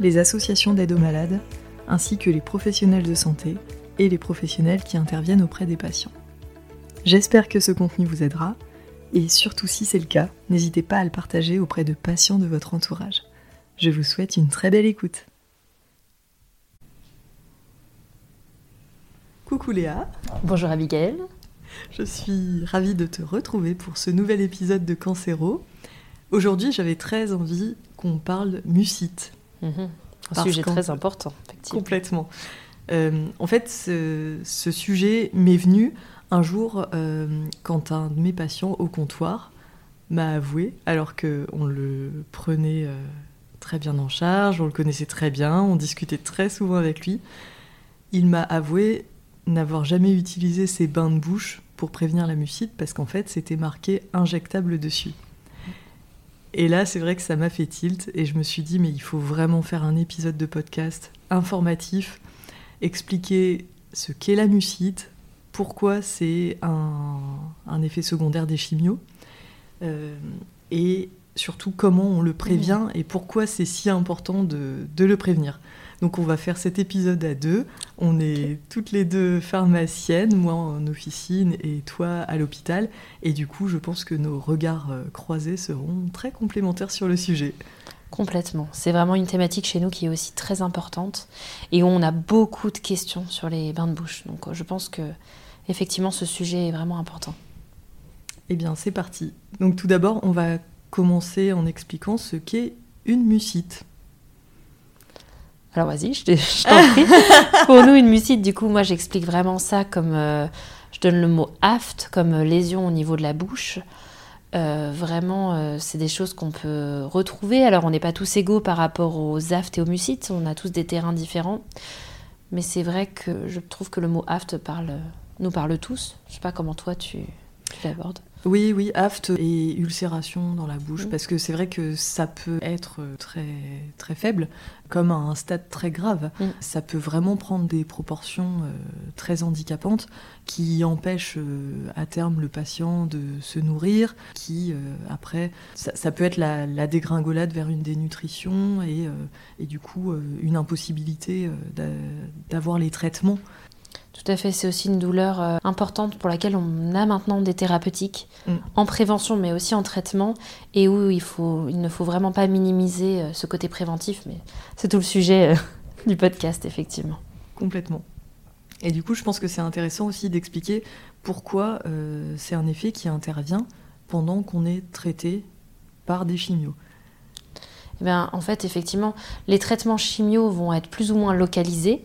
les associations d'aide aux malades, ainsi que les professionnels de santé et les professionnels qui interviennent auprès des patients. J'espère que ce contenu vous aidera, et surtout si c'est le cas, n'hésitez pas à le partager auprès de patients de votre entourage. Je vous souhaite une très belle écoute. Coucou Léa. Bonjour Abigail. Je suis ravie de te retrouver pour ce nouvel épisode de Cancéro. Aujourd'hui, j'avais très envie qu'on parle mucite. Mhm. Un sujet très important, effectivement. Complètement. Euh, en fait, ce, sujet m'est venu un jour euh, quand un de mes patients au comptoir m'a avoué, alors qu'on le prenait euh, très bien en charge, on le connaissait très bien, on discutait très souvent avec lui, il m'a avoué n'avoir jamais utilisé ses bains de bouche pour prévenir la mucite parce qu'en fait c'était marqué injectable dessus. Et là, c'est vrai que ça m'a fait tilt et je me suis dit, mais il faut vraiment faire un épisode de podcast informatif, expliquer ce qu'est la mucite, pourquoi c'est un, effet secondaire des chimios, euh, et surtout comment on le prévient et pourquoi c'est si important de le prévenir. Donc on va faire cet épisode à deux. On est toutes les deux pharmaciennes, moi en officine et toi à l'hôpital. Et du coup, je pense que nos regards euh, croisés seront très complémentaires sur le sujet. Complètement. C'est vraiment une thématique chez nous qui est aussi très importante et où on a beaucoup de questions sur les bains de bouche. Donc je pense que effectivement ce sujet est vraiment important. Eh bien, c'est parti. Donc tout d'abord, on va commencer en expliquant ce qu'est une mucite. Alors vas-y, je t'en prie. Pour nous, une mucite, du coup, moi j'explique vraiment ça comme. Euh, je donne le mot aft comme euh, lésion au niveau de la bouche. Euh, vraiment, c'est des choses qu'on peut retrouver. Alors, on n'est pas tous égaux par rapport aux aftes et aux mucites. On a tous des terrains différents. Mais c'est vrai que je trouve que le mot aft parle, nous parle tous. Je sais pas comment toi tu, tu l'abordes. Oui, oui, aft et ulcération dans la bouche, mm. parce que c'est vrai que ça peut être très, très faible, comme à un stade très grave. Mm. Ça peut vraiment prendre des proportions euh, très handicapantes qui empêchent euh, à terme le patient de se nourrir, qui euh, après, ça, peut être la, dégringolade vers une dénutrition et, et du coup une impossibilité d'avoir les traitements tout à fait, c'est aussi une douleur euh, importante pour laquelle on a maintenant des thérapeutiques mm. en prévention mais aussi en traitement et où il, faut, il ne faut vraiment pas minimiser euh, ce côté préventif, mais c'est tout le sujet euh, du podcast effectivement. Complètement. Et du coup, je pense que c'est intéressant aussi d'expliquer pourquoi c'est un effet qui intervient pendant qu'on est traité par des chimios. Eh bien, en fait, effectivement, les traitements chimios vont être plus ou moins localisés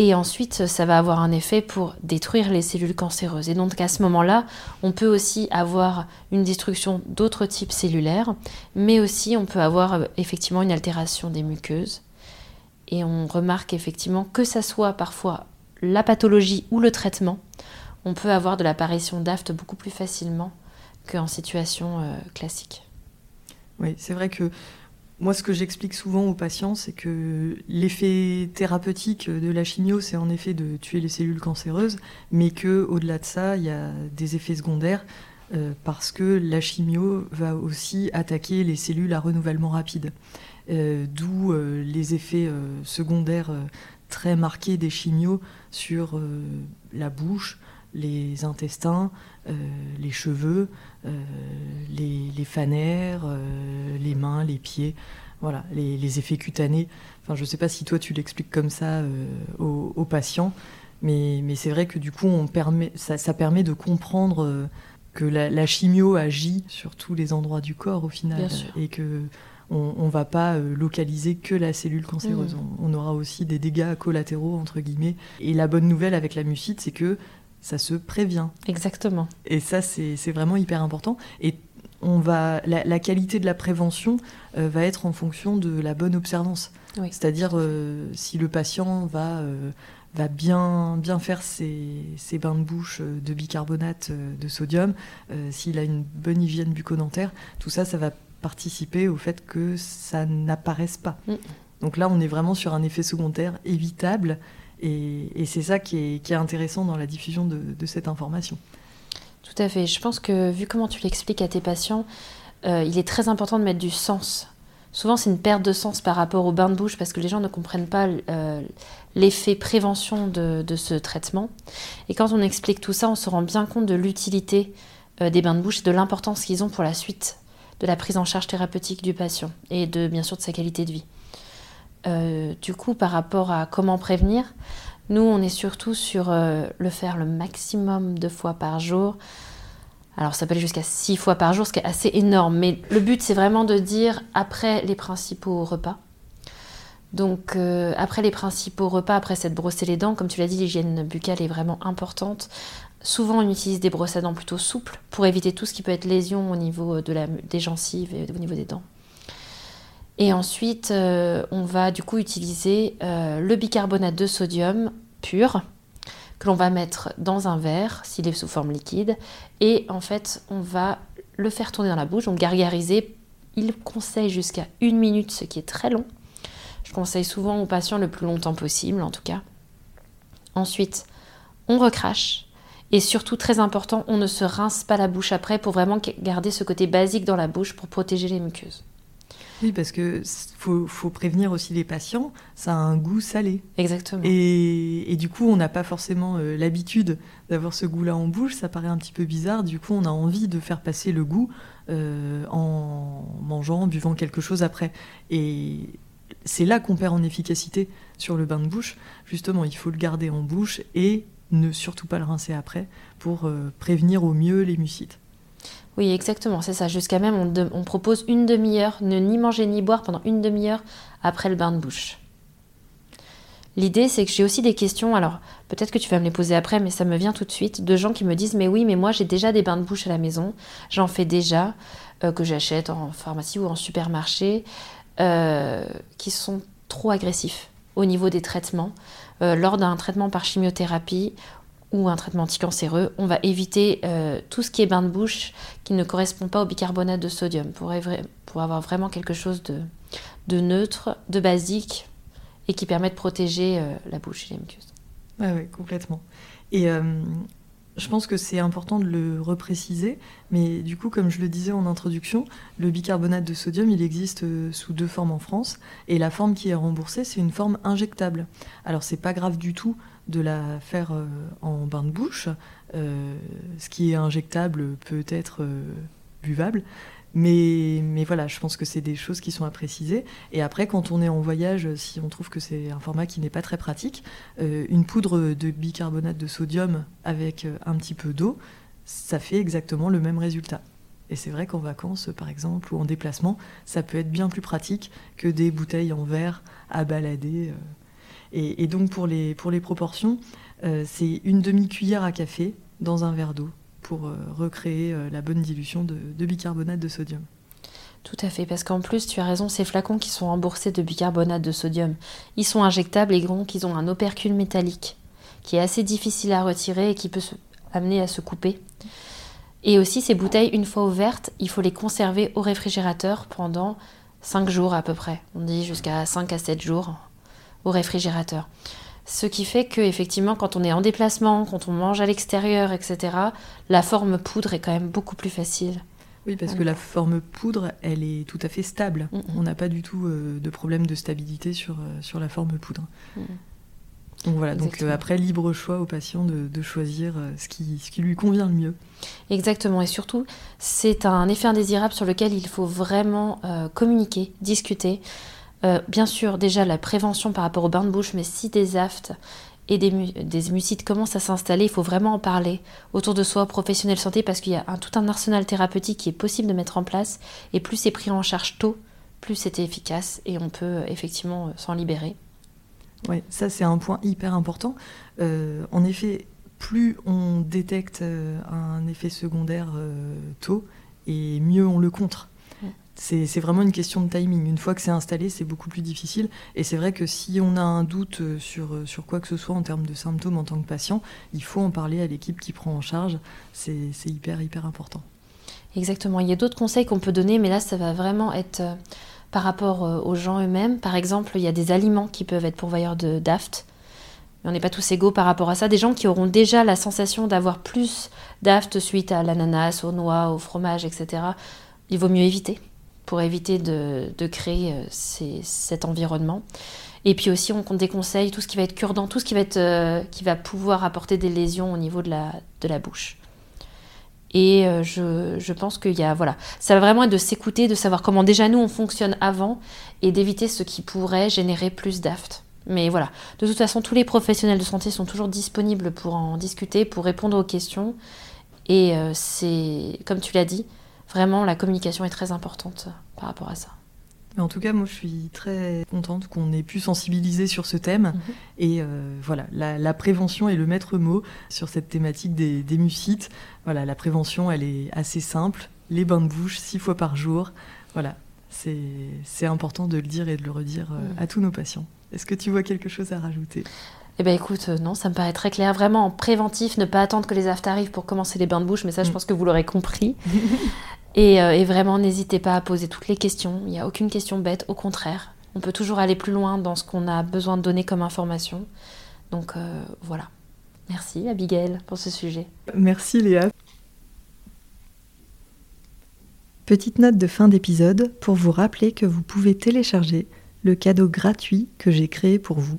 et ensuite, ça va avoir un effet pour détruire les cellules cancéreuses. Et donc à ce moment-là, on peut aussi avoir une destruction d'autres types cellulaires, mais aussi on peut avoir euh, effectivement une altération des muqueuses. Et on remarque effectivement que ça soit parfois la pathologie ou le traitement, on peut avoir de l'apparition d'aft beaucoup plus facilement qu'en situation euh, classique. Oui, c'est vrai que moi, ce que j'explique souvent aux patients, c'est que l'effet thérapeutique de la chimio, c'est en effet de tuer les cellules cancéreuses, mais que au-delà de ça, il y a des effets secondaires euh, parce que la chimio va aussi attaquer les cellules à renouvellement rapide. Euh, d'où euh, les effets secondaires très marqués des chimios sur la bouche, les intestins, les cheveux, les, les, fanères, les mains, les pieds, voilà, les, effets cutanés. Enfin, je ne sais pas si toi tu l'expliques comme ça euh, aux, patients, mais, mais c'est vrai que du coup, on permet, ça, permet de comprendre euh, que la, chimio agit sur tous les endroits du corps au final, et que on ne va pas euh, localiser que la cellule cancéreuse. Mmh. On, on, aura aussi des dégâts collatéraux, entre guillemets. Et la bonne nouvelle avec la mucite, c'est que ça se prévient. Exactement. Et ça, c'est vraiment hyper important. Et on va, la, qualité de la prévention va être en fonction de la bonne observance. C'est-à-dire si le patient va va bien, bien faire ses, bains de bouche euh, de bicarbonate euh, de sodium, euh, s'il a une bonne hygiène bucco-dentaire, tout ça, ça va participer au fait que ça n'apparaisse pas. Mm. Donc là, on est vraiment sur un effet secondaire évitable, et, c'est ça qui est, intéressant dans la diffusion de, cette information. Tout à fait. Je pense que vu comment tu l'expliques à tes patients, il est très important de mettre du sens Souvent, c'est une perte de sens par rapport au bain de bouche parce que les gens ne comprennent pas euh, l'effet prévention de, ce traitement. Et quand on explique tout ça, on se rend bien compte de l'utilité euh, des bains de bouche et de l'importance qu'ils ont pour la suite de la prise en charge thérapeutique du patient et de bien sûr de sa qualité de vie. Euh, du coup, par rapport à comment prévenir, nous, on est surtout sur le faire le maximum de fois par jour. Alors ça peut aller jusqu'à six fois par jour, ce qui est assez énorme. Mais le but, c'est vraiment de dire après les principaux repas. Donc euh, après les principaux repas, après s'être brossé les dents, comme tu l'as dit, l'hygiène buccale est vraiment importante. Souvent, on utilise des brosses à dents plutôt souples pour éviter tout ce qui peut être lésion au niveau des gencives et au niveau des dents. Et ensuite, euh, on va du coup utiliser euh, le bicarbonate de sodium pur que l'on va mettre dans un verre s'il est sous forme liquide. Et en fait, on va le faire tourner dans la bouche, donc gargariser. Il conseille jusqu'à une minute, ce qui est très long. Je conseille souvent aux patients le plus longtemps possible, en tout cas. Ensuite, on recrache. Et surtout, très important, on ne se rince pas la bouche après pour vraiment garder ce côté basique dans la bouche pour protéger les muqueuses. Oui, parce que faut, faut, prévenir aussi les patients, ça a un goût salé. Exactement. Et, du coup, on n'a pas forcément euh, l'habitude d'avoir ce goût-là en bouche, ça paraît un petit peu bizarre. Du coup, on a envie de faire passer le goût euh, en mangeant, en buvant quelque chose après. Et c'est là qu'on perd en efficacité sur le bain de bouche. Justement, il faut le garder en bouche et ne surtout pas le rincer après pour euh, prévenir au mieux les mucites. Oui, exactement, c'est ça. Jusqu'à même, on, propose une demi-heure, ne ni manger ni boire pendant une demi-heure après le bain de bouche. L'idée, c'est que j'ai aussi des questions, alors peut-être que tu vas me les poser après, mais ça me vient tout de suite, de gens qui me disent, mais oui, mais moi j'ai déjà des bains de bouche à la maison, j'en fais déjà, euh, que j'achète en pharmacie ou en supermarché, euh, qui sont trop agressifs au niveau des traitements. Euh, lors d'un traitement par chimiothérapie, ou un traitement anticancéreux, on va éviter euh, tout ce qui est bain de bouche qui ne correspond pas au bicarbonate de sodium pour, avoir vraiment quelque chose de, neutre, de basique et qui permet de protéger euh, la bouche et les muqueuses. oui, complètement. Et euh, je pense que c'est important de le repréciser, mais du coup, comme je le disais en introduction, le bicarbonate de sodium, il existe sous deux formes en France, et la forme qui est remboursée, c'est une forme injectable. Alors, c'est pas grave du tout de la faire euh, en bain de bouche. Euh, ce qui est injectable peut être euh, buvable. Mais, voilà, je pense que c'est des choses qui sont à préciser. Et après, quand on est en voyage, si on trouve que c'est un format qui n'est pas très pratique, une poudre de bicarbonate de sodium avec un petit peu d'eau, ça fait exactement le même résultat. Et c'est vrai qu'en vacances, par exemple, ou en déplacement, ça peut être bien plus pratique que des bouteilles en verre à balader. Et, donc pour les, proportions, euh, c'est une demi-cuillère à café dans un verre d'eau pour euh, recréer euh, la bonne dilution de, bicarbonate de sodium. Tout à fait, parce qu'en plus, tu as raison, ces flacons qui sont remboursés de bicarbonate de sodium, ils sont injectables et donc ils ont un opercule métallique qui est assez difficile à retirer et qui peut amener à se couper. Et aussi, ces bouteilles, une fois ouvertes, il faut les conserver au réfrigérateur pendant 5 jours à peu près. On dit jusqu'à 5 à 7 jours au réfrigérateur. Ce qui fait que effectivement, quand on est en déplacement, quand on mange à l'extérieur, etc., la forme poudre est quand même beaucoup plus facile. Oui, parce que la forme poudre, elle est tout à fait stable. On n'a pas du tout euh, de problème de stabilité sur, euh, sur la forme poudre. Donc voilà, donc euh, après, libre choix au patient de, choisir ce qui, ce qui lui convient le mieux. Exactement, et surtout, c'est un effet indésirable sur lequel il faut vraiment communiquer, discuter. Euh, bien sûr, déjà la prévention par rapport au bain de bouche, mais si des aftes et des, des mucites commencent à s'installer, il faut vraiment en parler autour de soi, professionnels de santé, parce qu'il y a un, tout un arsenal thérapeutique qui est possible de mettre en place, et plus c'est pris en charge tôt, plus c'est efficace, et on peut euh, effectivement euh, s'en libérer. Oui, ça c'est un point hyper important. en effet, plus on détecte un effet secondaire tôt, et mieux on le contre. C'est vraiment une question de timing. Une fois que c'est installé, c'est beaucoup plus difficile. Et c'est vrai que si on a un doute sur, sur quoi que ce soit en termes de symptômes en tant que patient, il faut en parler à l'équipe qui prend en charge. C'est hyper, hyper important. Exactement. Il y a d'autres conseils qu'on peut donner, mais là, ça va vraiment être euh, par rapport euh, aux gens eux-mêmes. Par exemple, il y a des aliments qui peuvent être pourvoyeurs de d'aft. On n'est pas tous égaux par rapport à ça. Des gens qui auront déjà la sensation d'avoir plus d'aft suite à l'ananas, aux noix, au fromage, etc. Il vaut mieux éviter pour éviter de, créer euh, cet environnement. Et puis aussi, on déconseille tout ce qui va être cure-dent, tout ce qui va, être, euh, qui va pouvoir apporter des lésions au niveau de la, de la bouche. Et euh, je, je, pense qu'il y a, voilà, ça va vraiment être de s'écouter, de savoir comment déjà nous on fonctionne avant et d'éviter ce qui pourrait générer plus d'aft. Mais voilà, de toute façon, tous les professionnels de santé sont toujours disponibles pour en discuter, pour répondre aux questions. Et c'est, comme tu l'as dit, vraiment, la communication est très importante par rapport à ça. en tout cas, moi, je suis très contente qu'on ait pu sensibiliser sur ce thème. Mhm. Et euh, voilà, la, prévention est le maître mot sur cette thématique des, des mucites. Voilà, la prévention, elle est assez simple. Les bains de bouche, six fois par jour. Voilà, c'est important de le dire et de le redire euh, mhm. à tous nos patients. Est-ce que tu vois quelque chose à rajouter? Eh bien écoute, euh, non, ça me paraît très clair. Vraiment en préventif, ne pas attendre que les aftes arrivent pour commencer les bains de bouche, mais ça je mm. pense que vous l'aurez compris. Euh, et, vraiment, n'hésitez pas à poser toutes les questions. Il n'y a aucune question bête, au contraire. On peut toujours aller plus loin dans ce qu'on a besoin de donner comme information. Donc euh, voilà. Merci Abigail pour ce sujet. Merci Léa. Petite note de fin d'épisode pour vous rappeler que vous pouvez télécharger le cadeau gratuit que j'ai créé pour vous.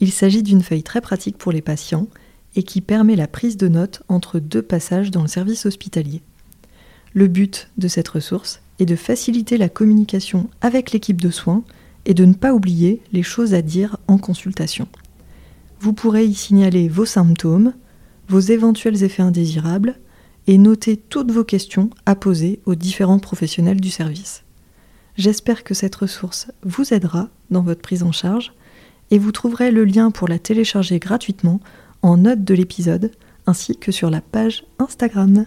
Il s'agit d'une feuille très pratique pour les patients et qui permet la prise de notes entre deux passages dans le service hospitalier. Le but de cette ressource est de faciliter la communication avec l'équipe de soins et de ne pas oublier les choses à dire en consultation. Vous pourrez y signaler vos symptômes, vos éventuels effets indésirables et noter toutes vos questions à poser aux différents professionnels du service. J'espère que cette ressource vous aidera dans votre prise en charge et vous trouverez le lien pour la télécharger gratuitement en note de l'épisode ainsi que sur la page Instagram.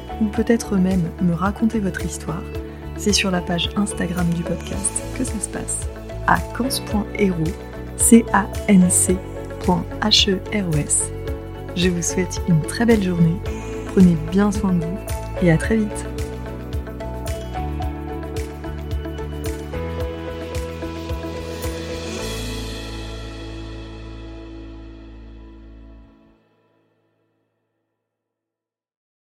ou peut-être même me raconter votre histoire, c'est sur la page Instagram du podcast que ça se passe, à cans.hero, c a n c h e r o s. Je vous souhaite une très belle journée, prenez bien soin de vous et à très vite